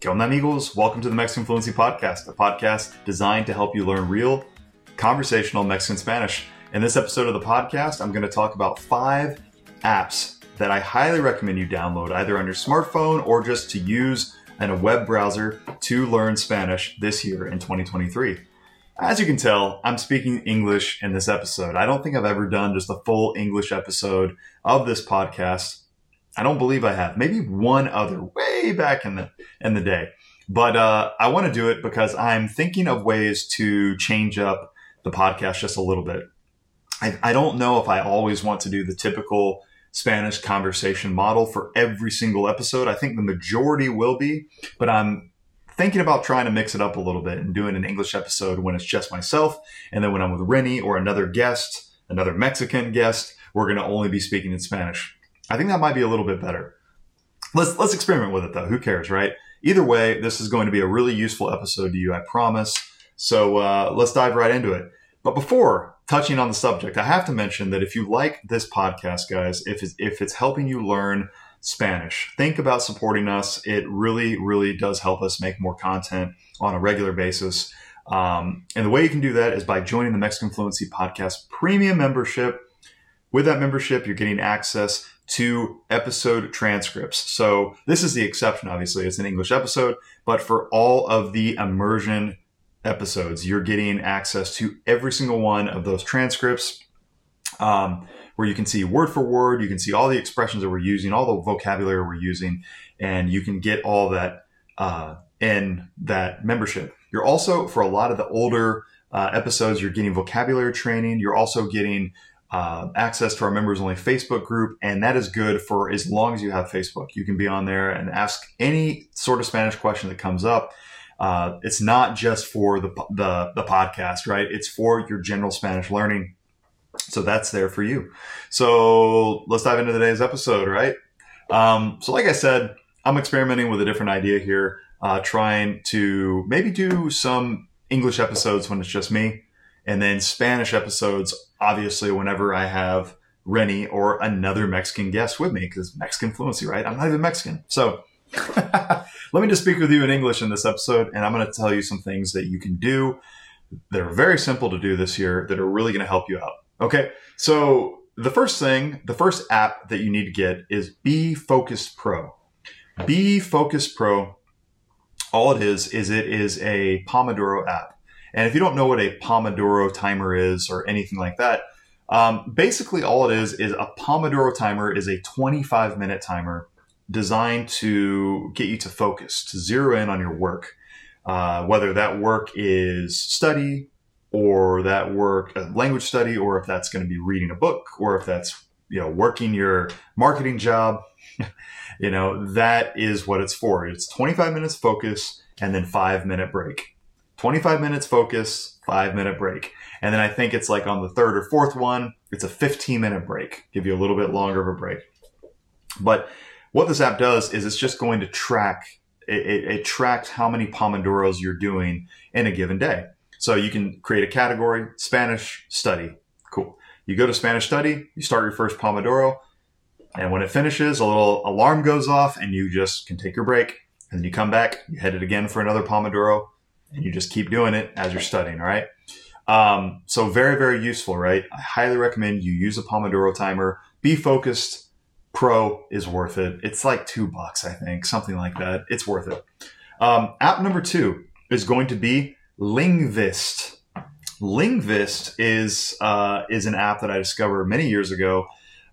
¿Qué onda, amigos? Welcome to the Mexican Fluency Podcast, a podcast designed to help you learn real conversational Mexican Spanish. In this episode of the podcast, I'm going to talk about five apps that I highly recommend you download either on your smartphone or just to use in a web browser to learn Spanish this year in 2023. As you can tell, I'm speaking English in this episode. I don't think I've ever done just a full English episode of this podcast. I don't believe I have. Maybe one other way back in the in the day. But uh, I want to do it because I'm thinking of ways to change up the podcast just a little bit. I, I don't know if I always want to do the typical Spanish conversation model for every single episode. I think the majority will be, but I'm thinking about trying to mix it up a little bit and doing an English episode when it's just myself. And then when I'm with Rennie or another guest, another Mexican guest, we're going to only be speaking in Spanish. I think that might be a little bit better. Let's let's experiment with it though. Who cares, right? Either way, this is going to be a really useful episode to you, I promise. So uh, let's dive right into it. But before touching on the subject, I have to mention that if you like this podcast, guys, if it's, if it's helping you learn Spanish, think about supporting us. It really, really does help us make more content on a regular basis. Um, and the way you can do that is by joining the Mexican Fluency Podcast Premium membership. With that membership, you're getting access to episode transcripts. So this is the exception, obviously. It's an English episode, but for all of the immersion episodes, you're getting access to every single one of those transcripts. Um, where you can see word for word, you can see all the expressions that we're using, all the vocabulary we're using, and you can get all that uh, in that membership. You're also, for a lot of the older uh, episodes, you're getting vocabulary training. You're also getting uh, access to our members only Facebook group, and that is good for as long as you have Facebook. You can be on there and ask any sort of Spanish question that comes up. Uh, it's not just for the, the the podcast, right? It's for your general Spanish learning. So that's there for you. So let's dive into today's episode, right? Um, so, like I said, I'm experimenting with a different idea here, uh, trying to maybe do some English episodes when it's just me, and then Spanish episodes obviously whenever I have Rennie or another Mexican guest with me, because Mexican fluency, right? I'm not even Mexican. So let me just speak with you in English in this episode, and I'm going to tell you some things that you can do that are very simple to do this year that are really going to help you out. Okay. So the first thing, the first app that you need to get is Be Focus Pro. Be Focus Pro, all it is, is it is a Pomodoro app. And if you don't know what a Pomodoro timer is or anything like that, um, basically all it is is a Pomodoro timer is a 25 minute timer designed to get you to focus, to zero in on your work. Uh, whether that work is study or that work a language study, or if that's going to be reading a book, or if that's you know working your marketing job, you know that is what it's for. It's 25 minutes focus and then five minute break. 25 minutes focus, five minute break. And then I think it's like on the third or fourth one, it's a 15 minute break, give you a little bit longer of a break. But what this app does is it's just going to track, it, it, it tracks how many Pomodoros you're doing in a given day. So you can create a category, Spanish study. Cool. You go to Spanish study, you start your first Pomodoro, and when it finishes, a little alarm goes off and you just can take your break. And then you come back, you hit it again for another Pomodoro, and you just keep doing it as you're studying. Right. Um, so very, very useful, right? I highly recommend you use a Pomodoro timer. Be focused. Pro is worth it. It's like two bucks, I think, something like that. It's worth it. Um, app number two is going to be Lingvist. Lingvist is uh, is an app that I discovered many years ago.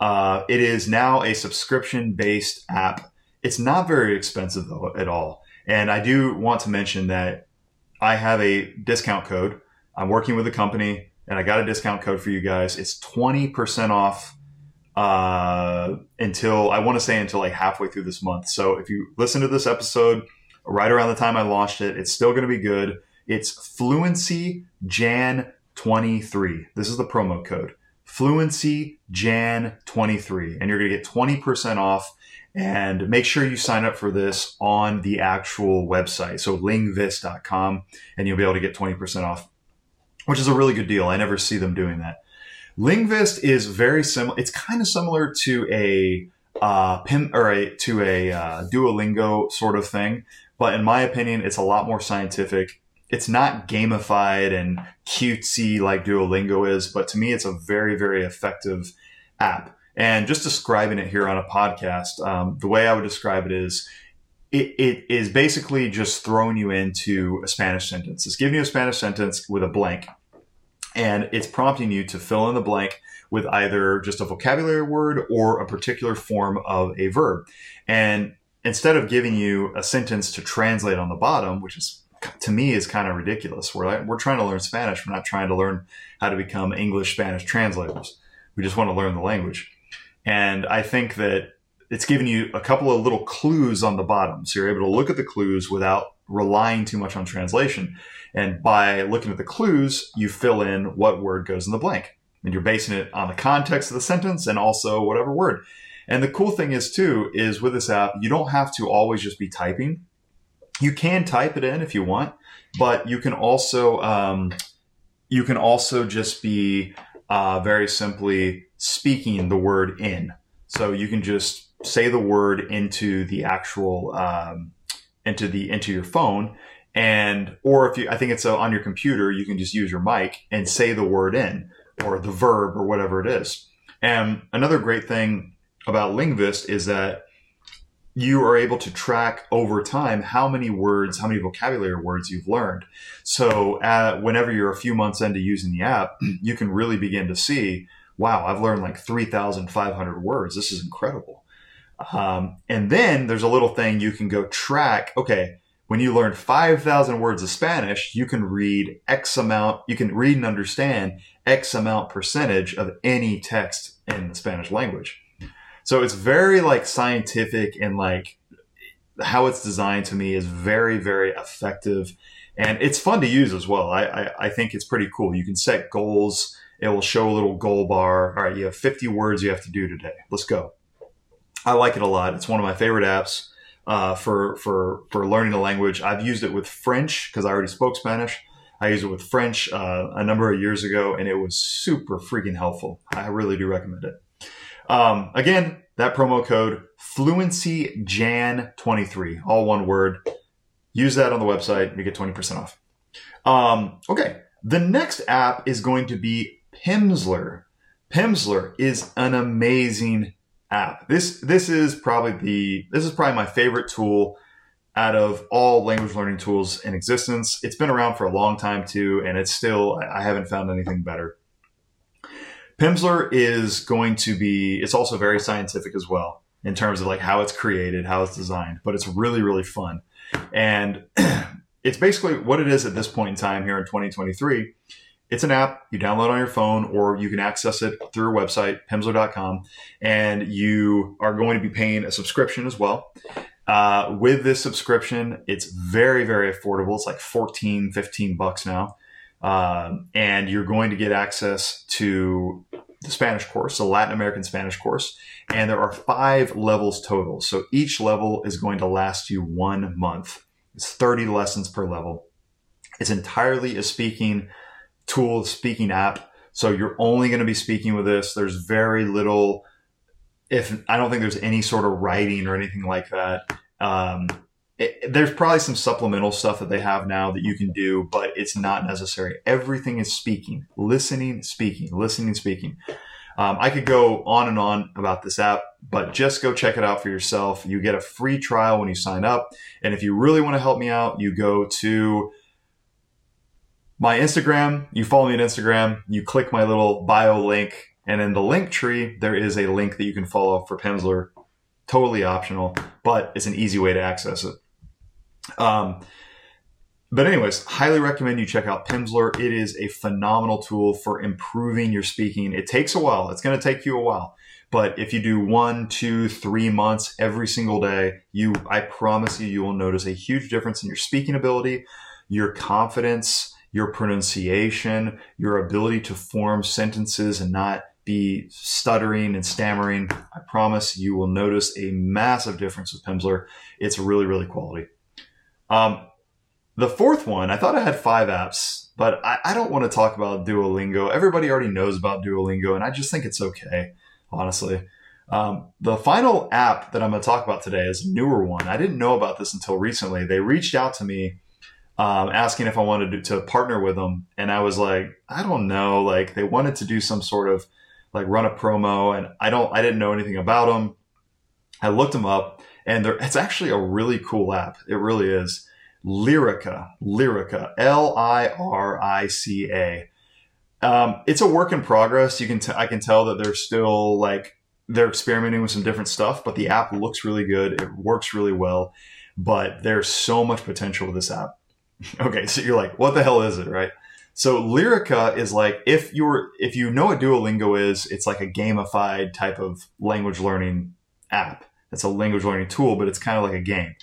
Uh, it is now a subscription based app. It's not very expensive though at all. And I do want to mention that I have a discount code. I'm working with a company and I got a discount code for you guys. It's 20% off uh, until I want to say until like halfway through this month. So if you listen to this episode right around the time I launched it, it's still going to be good. It's Fluency Jan 23. This is the promo code. Fluency Jan 23. And you're going to get 20% off and make sure you sign up for this on the actual website. So lingvist.com and you'll be able to get 20% off, which is a really good deal. I never see them doing that. Lingvist is very similar. It's kind of similar to a uh, or a, to a uh, Duolingo sort of thing, but in my opinion, it's a lot more scientific. It's not gamified and cutesy like Duolingo is, but to me, it's a very, very effective app. And just describing it here on a podcast, um, the way I would describe it is it, it is basically just throwing you into a Spanish sentence. It's giving you a Spanish sentence with a blank, and it's prompting you to fill in the blank with either just a vocabulary word or a particular form of a verb. And instead of giving you a sentence to translate on the bottom, which is to me is kind of ridiculous. We're like, we're trying to learn Spanish. We're not trying to learn how to become English Spanish translators. We just want to learn the language. And I think that it's giving you a couple of little clues on the bottom. So you're able to look at the clues without relying too much on translation. And by looking at the clues, you fill in what word goes in the blank. And you're basing it on the context of the sentence and also whatever word. And the cool thing is too, is with this app, you don't have to always just be typing. You can type it in if you want, but you can also, um, you can also just be uh, very simply speaking the word in. So you can just say the word into the actual um, into the into your phone and or if you i think it's uh, on your computer you can just use your mic and say the word in or the verb or whatever it is and another great thing about Lingvist is that you are able to track over time how many words, how many vocabulary words you've learned. So whenever you're a few months into using the app, you can really begin to see, wow, I've learned like 3,500 words. This is incredible. Um, and then there's a little thing you can go track. Okay, when you learn 5,000 words of Spanish, you can read X amount, you can read and understand X amount percentage of any text in the Spanish language. So it's very like scientific and like how it's designed to me is very, very effective. And it's fun to use as well. I, I, I think it's pretty cool. You can set goals. It will show a little goal bar. All right, you have 50 words you have to do today. Let's go. I like it a lot. It's one of my favorite apps uh, for for for learning a language. I've used it with French because I already spoke Spanish. I used it with French uh, a number of years ago, and it was super freaking helpful. I really do recommend it. Um, again, that promo code FluencyJan23, all one word. Use that on the website. You get 20% off. Um, okay. The next app is going to be Pimsleur. Pimsleur is an amazing app. This this is probably the this is probably my favorite tool out of all language learning tools in existence. It's been around for a long time too, and it's still I haven't found anything better. Pimsleur is going to be it's also very scientific as well in terms of like how it's created, how it's designed, but it's really really fun. And it's basically what it is at this point in time here in 2023 it's an app you download on your phone or you can access it through our website, pimsleur.com, and you are going to be paying a subscription as well. Uh, with this subscription, it's very, very affordable. It's like 14, 15 bucks now. Um, and you're going to get access to the Spanish course, the Latin American Spanish course. And there are five levels total. So each level is going to last you one month. It's 30 lessons per level. It's entirely a speaking tool speaking app. So you're only going to be speaking with this. There's very little, if I don't think there's any sort of writing or anything like that. Um, it, there's probably some supplemental stuff that they have now that you can do, but it's not necessary. Everything is speaking, listening, speaking, listening, speaking. Um, I could go on and on about this app, but just go check it out for yourself. You get a free trial when you sign up. And if you really want to help me out, you go to my Instagram, you follow me on Instagram, you click my little bio link, and in the link tree, there is a link that you can follow for Pimsleur. Totally optional, but it's an easy way to access it. Um, but anyways, highly recommend you check out Pimsleur. It is a phenomenal tool for improving your speaking. It takes a while. It's going to take you a while. But if you do one, two, three months every single day, you, I promise you, you will notice a huge difference in your speaking ability, your confidence, your pronunciation, your ability to form sentences and not be stuttering and stammering. I promise you will notice a massive difference with Pimsleur. It's really, really quality. Um, the fourth one, I thought I had five apps, but I, I don't want to talk about Duolingo. Everybody already knows about Duolingo, and I just think it's okay, honestly. Um, the final app that I'm going to talk about today is a newer one. I didn't know about this until recently. They reached out to me um, asking if I wanted to, to, partner with them, and I was like, I don't know. Like they wanted to do some sort of like run a promo, and I don't, I didn't know anything about them. I looked them up, and it's actually a really cool app. It really is. Lirica, Lirica, L I R I C A. Um, it's a work in progress. You can t- I can tell that they're still like they're experimenting with some different stuff, but the app looks really good. It works really well, but there's so much potential with this app. okay, so you're like, what the hell is it, right? So Lirica is like if you're if you know what Duolingo is, it's like a gamified type of language learning app. It's a language learning tool, but it's kind of like a game.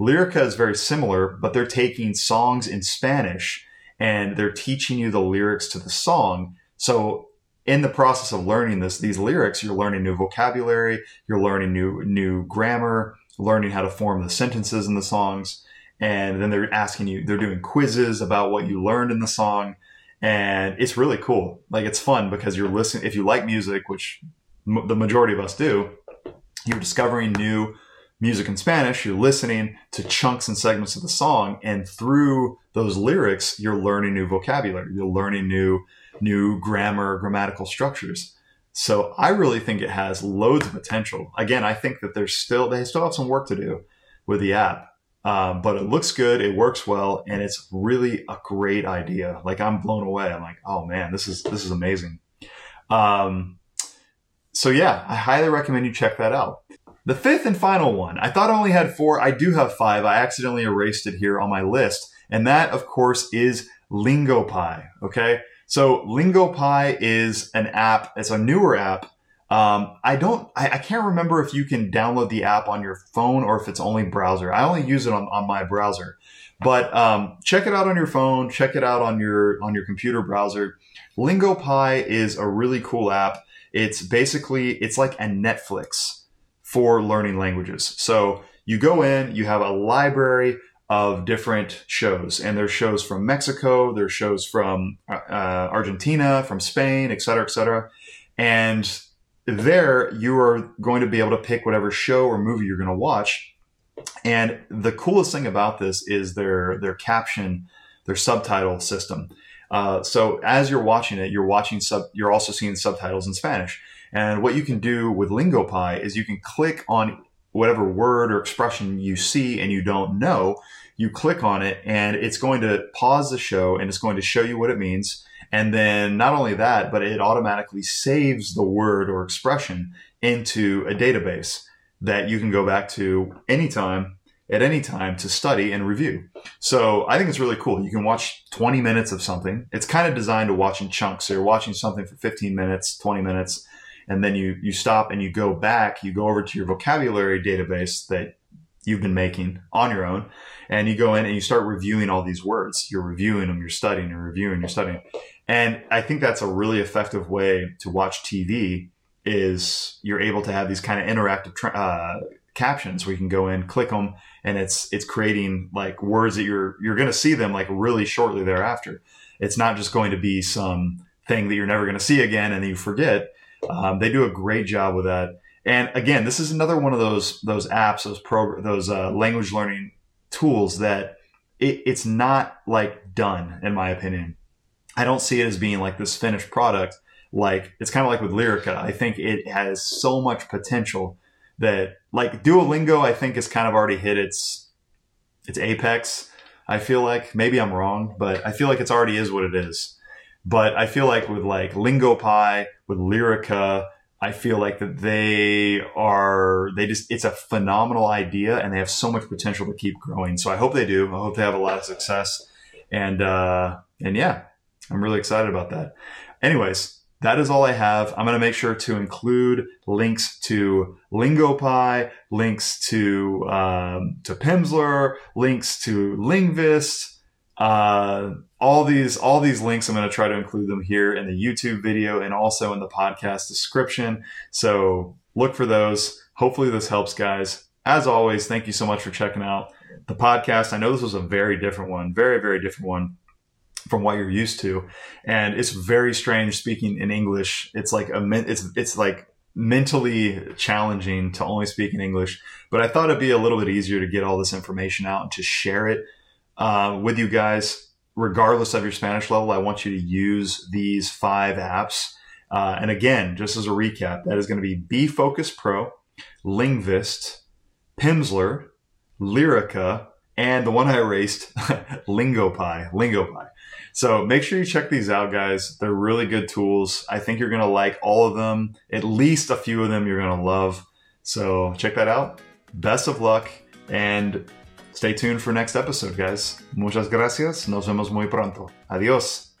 Lirica is very similar, but they're taking songs in Spanish and they're teaching you the lyrics to the song. So in the process of learning this, these lyrics, you're learning new vocabulary, you're learning new new grammar, learning how to form the sentences in the songs, and then they're asking you, they're doing quizzes about what you learned in the song, and it's really cool. Like it's fun because you're listening. If you like music, which m- the majority of us do, you're discovering new music in Spanish. You're listening to chunks and segments of the song, and through those lyrics, you're learning new vocabulary. You're learning new new grammar, grammatical structures. So I really think it has loads of potential. Again, I think that there's still they still have some work to do with the app, um, but it looks good, it works well, and it's really a great idea. Like I'm blown away. I'm like, oh man, this is this is amazing. Um, so yeah, I highly recommend you check that out. The fifth and final one, I thought I only had four. I do have five. I accidentally erased it here on my list, and that, of course, is LingoPie. Okay. So LingoPie is an app. It's a newer app. Um, I don't, I, I, can't remember if you can download the app on your phone or if it's only browser. I only use it on, on my browser, but, um, check it out on your phone. Check it out on your, on your computer browser. LingoPie is a really cool app. It's basically, it's like a Netflix for learning languages. So you go in, you have a library of different shows, and there's shows from Mexico, there's shows from uh, uh, Argentina, from Spain, et cetera, et cetera. And there you are going to be able to pick whatever show or movie you're going to watch. And the coolest thing about this is their their caption, their subtitle system. Uh, so as you're watching it, you're watching sub, you're also seeing subtitles in Spanish. And what you can do with LingoPie is you can click on whatever word or expression you see and you don't know, you click on it and it's going to pause the show and it's going to show you what it means. And then not only that, but it automatically saves the word or expression into a database that you can go back to anytime at any time to study and review. So I think it's really cool. You can watch 20 minutes of something. It's kind of designed to watch in chunks. So you're watching something for 15 minutes, 20 minutes, and then you you stop and you go back you go over to your vocabulary database that you've been making on your own and you go in and you start reviewing all these words you're reviewing them you're studying you're reviewing you're studying and i think that's a really effective way to watch tv is you're able to have these kind of interactive uh, captions where you can go in click them and it's it's creating like words that you're you're going to see them like really shortly thereafter it's not just going to be some thing that you're never going to see again and you forget um, they do a great job with that. And again, this is another one of those those apps, those pro, those uh, language learning tools that it, it's not like done, in my opinion. I don't see it as being like this finished product. Like it's kind of like with Lirica. I think it has so much potential that like Duolingo, I think has kind of already hit its its apex. I feel like maybe I'm wrong, but I feel like it's already is what it is. But I feel like with like LingoPie, with Lirica, I feel like that they are they just it's a phenomenal idea and they have so much potential to keep growing. So I hope they do. I hope they have a lot of success. And uh and yeah, I'm really excited about that. Anyways, that is all I have. I'm going to make sure to include links to LingoPie, links to um, to Pimsleur, links to Lingvist, uh, all these all these links i'm going to try to include them here in the youtube video and also in the podcast description. So look for those. Hopefully this helps guys. As always thank you so much for checking out the podcast. I know this was a very different one very very different one from what you're used to and it's very strange speaking in english it's like a it's it's like mentally challenging to only speak in English, but I thought it'd be a little bit easier to get all this information out and to share it uh, with you guys. Regardless of your Spanish level, I want you to use these five apps. Uh, and again, just as a recap, that is going to be B Focus Pro, Lingvist, Pimsleur, Lirica, and the one I erased, LingoPie. LingoPie. So make sure you check these out, guys. They're really good tools. I think you're to like all of them. At least a few of them you're to love. So check that out. Best of luck and stay tuned for next episode, guys. Muchas gracias. Nos vemos muy pronto. Adios.